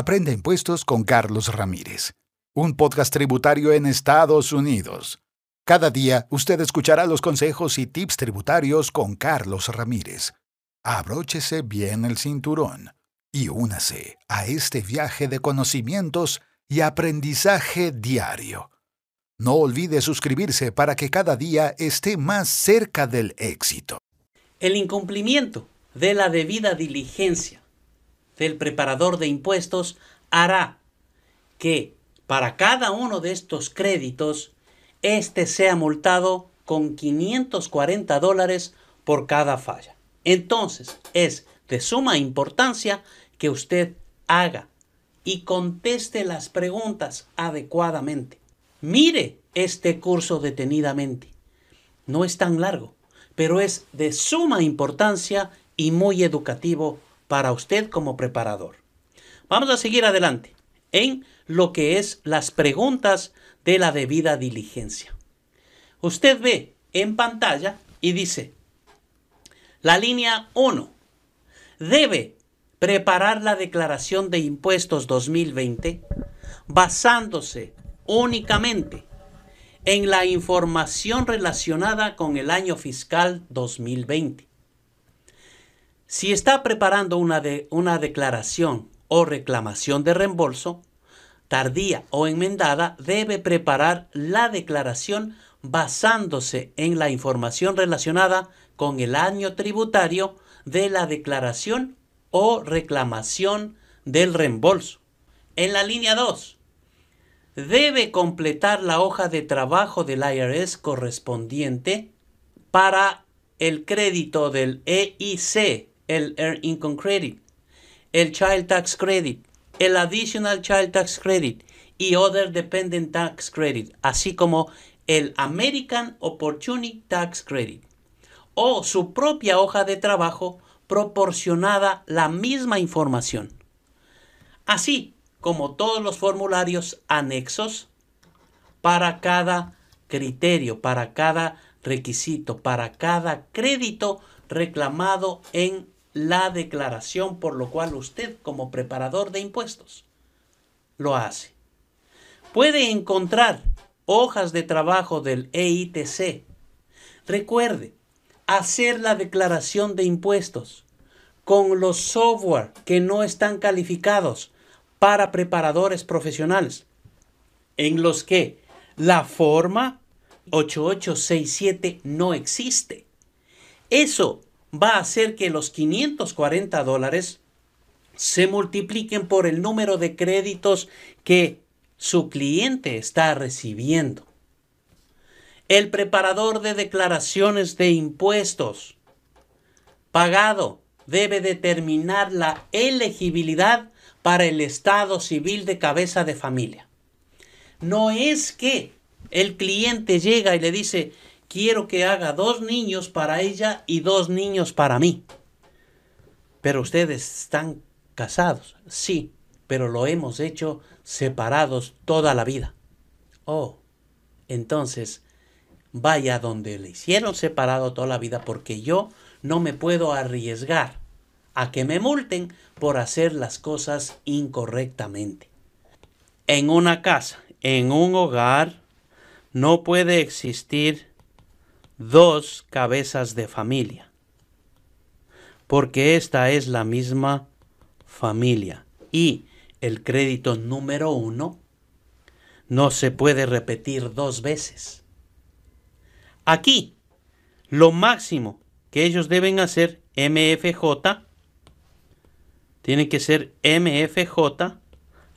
Aprende impuestos con Carlos Ramírez, un podcast tributario en Estados Unidos. Cada día usted escuchará los consejos y tips tributarios con Carlos Ramírez. Abróchese bien el cinturón y únase a este viaje de conocimientos y aprendizaje diario. No olvide suscribirse para que cada día esté más cerca del éxito. El incumplimiento de la debida diligencia del preparador de impuestos hará que para cada uno de estos créditos, éste sea multado con 540 dólares por cada falla. Entonces, es de suma importancia que usted haga y conteste las preguntas adecuadamente. Mire este curso detenidamente. No es tan largo, pero es de suma importancia y muy educativo para usted como preparador. Vamos a seguir adelante en lo que es las preguntas de la debida diligencia. Usted ve en pantalla y dice, la línea 1 debe preparar la declaración de impuestos 2020 basándose únicamente en la información relacionada con el año fiscal 2020. Si está preparando una, de, una declaración o reclamación de reembolso, tardía o enmendada, debe preparar la declaración basándose en la información relacionada con el año tributario de la declaración o reclamación del reembolso. En la línea 2, debe completar la hoja de trabajo del IRS correspondiente para el crédito del EIC el Earned Income Credit, el Child Tax Credit, el Additional Child Tax Credit y Other Dependent Tax Credit, así como el American Opportunity Tax Credit, o su propia hoja de trabajo proporcionada la misma información, así como todos los formularios anexos para cada criterio, para cada requisito, para cada crédito reclamado en la declaración por lo cual usted como preparador de impuestos lo hace. Puede encontrar hojas de trabajo del EITC. Recuerde, hacer la declaración de impuestos con los software que no están calificados para preparadores profesionales, en los que la forma 8867 no existe. Eso va a hacer que los 540 dólares se multipliquen por el número de créditos que su cliente está recibiendo. El preparador de declaraciones de impuestos pagado debe determinar la elegibilidad para el estado civil de cabeza de familia. No es que el cliente llega y le dice, quiero que haga dos niños para ella y dos niños para mí. Pero ustedes están casados, sí, pero lo hemos hecho separados toda la vida. Oh, entonces vaya donde le hicieron separado toda la vida porque yo no me puedo arriesgar a que me multen por hacer las cosas incorrectamente. En una casa, en un hogar, no puede existir dos cabezas de familia, porque esta es la misma familia y el crédito número uno no se puede repetir dos veces. Aquí, lo máximo que ellos deben hacer, MFJ, tiene que ser MFJ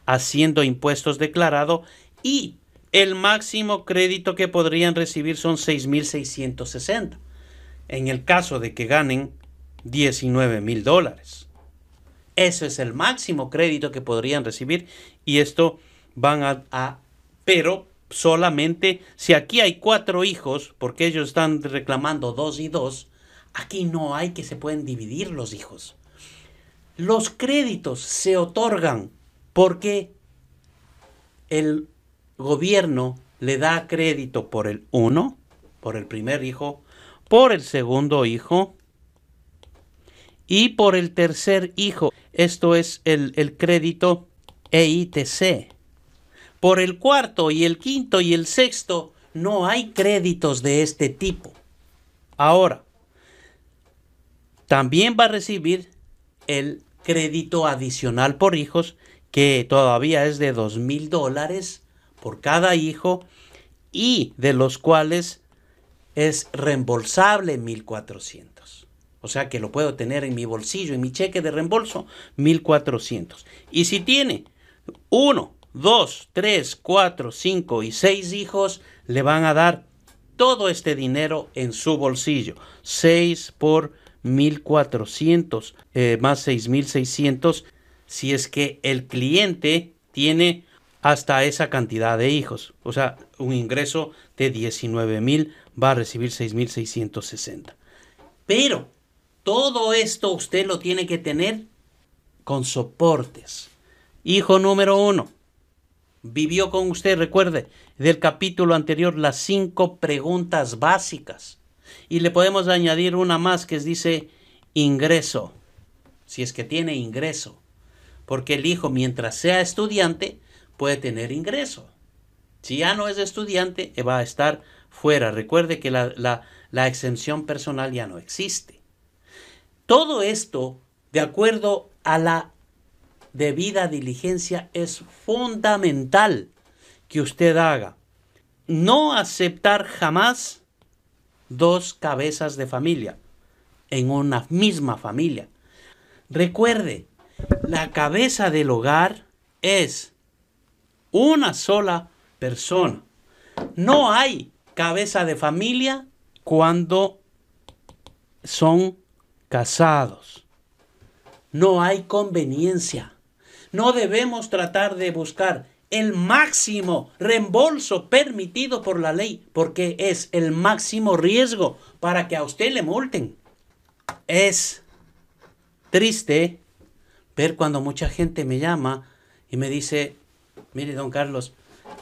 haciendo impuestos declarados y el máximo crédito que podrían recibir son 6.660. En el caso de que ganen 19.000 dólares. Eso es el máximo crédito que podrían recibir y esto van a, a, pero solamente si aquí hay cuatro hijos, porque ellos están reclamando dos y dos, aquí no hay que se pueden dividir los hijos. Los créditos se otorgan porque el gobierno le da crédito por el uno, por el primer hijo, por el segundo hijo y por el tercer hijo. Esto es el, el crédito EITC. Por el cuarto y el quinto y el sexto no hay créditos de este tipo. Ahora, también va a recibir el crédito adicional por hijos, que todavía es de dos mil dólares por cada hijo y de los cuales es reembolsable 1400. O sea que lo puedo tener en mi bolsillo, en mi cheque de reembolso, 1400. Y si tiene uno, dos, tres, cuatro, cinco y seis hijos, le van a dar todo este dinero en su bolsillo. 6 por 1400 eh, más 6600 si es que el cliente tiene hasta esa cantidad de hijos. O sea, un ingreso de 19 mil va a recibir 6.660. Pero todo esto usted lo tiene que tener con soportes. Hijo número uno, vivió con usted, recuerde, del capítulo anterior las cinco preguntas básicas. Y le podemos añadir una más que dice ingreso, si es que tiene ingreso. Porque el hijo, mientras sea estudiante, puede tener ingreso. Si ya no es estudiante, va a estar fuera. Recuerde que la, la exención personal ya no existe. Todo esto, de acuerdo a la debida diligencia, es fundamental que usted haga. No aceptar jamás dos cabezas de familia en una misma familia. Recuerde, la cabeza del hogar es una sola persona. No hay cabeza de familia cuando son casados. No hay conveniencia. No debemos tratar de buscar el máximo reembolso permitido por la ley, porque es el máximo riesgo para que a usted le multen. Es triste ver cuando mucha gente me llama y me dice, mire, don Carlos,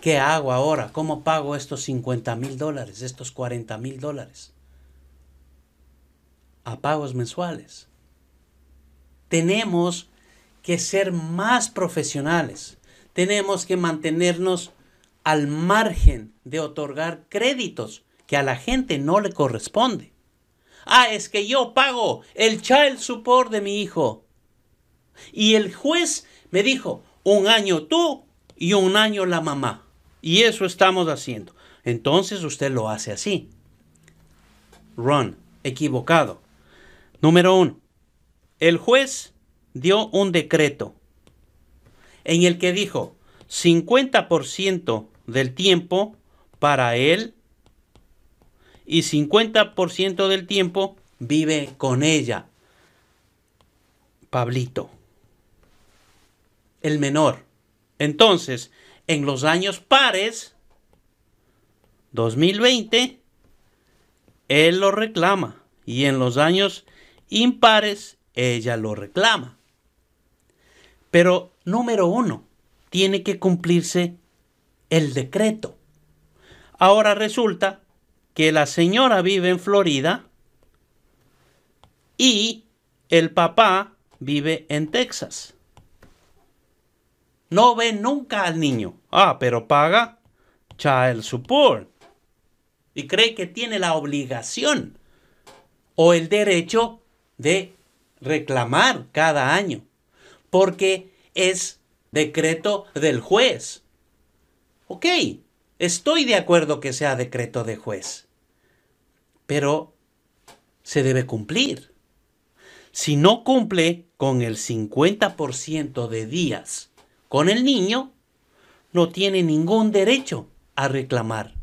¿qué hago ahora? ¿Cómo pago estos 50 mil dólares, estos 40 mil dólares? A pagos mensuales. Tenemos que ser más profesionales. Tenemos que mantenernos al margen de otorgar créditos que a la gente no le corresponde. Ah, es que yo pago el child support de mi hijo. Y el juez me dijo, un año tú y un año la mamá. Y eso estamos haciendo. Entonces usted lo hace así. Run, equivocado. Número uno, el juez dio un decreto en el que dijo 50% del tiempo para él y 50% del tiempo vive con ella. Pablito, el menor. Entonces, en los años pares, 2020, él lo reclama y en los años impares, ella lo reclama. Pero número uno, tiene que cumplirse el decreto. Ahora resulta que la señora vive en Florida y el papá vive en Texas. No ve nunca al niño. Ah, pero paga child support. Y cree que tiene la obligación o el derecho de reclamar cada año porque es decreto del juez. Ok, estoy de acuerdo que sea decreto de juez, pero se debe cumplir. Si no cumple con el 50% de días con el niño, no tiene ningún derecho a reclamar.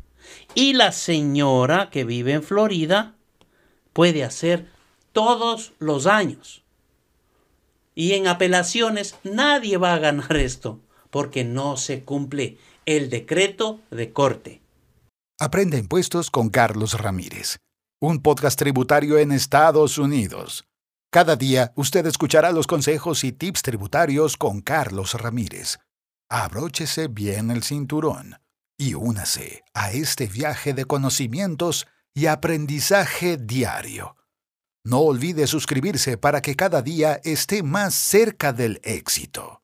Y la señora que vive en Florida puede hacer todos los años y en apelaciones nadie va a ganar esto, porque no se cumple el decreto de corte. Aprende impuestos con Carlos Ramírez, un podcast tributario en Estados Unidos. Cada día usted escuchará los consejos y tips tributarios con Carlos Ramírez. Abróchese bien el cinturón y únase a este viaje de conocimientos y aprendizaje diario. No olvide suscribirse para que cada día esté más cerca del éxito.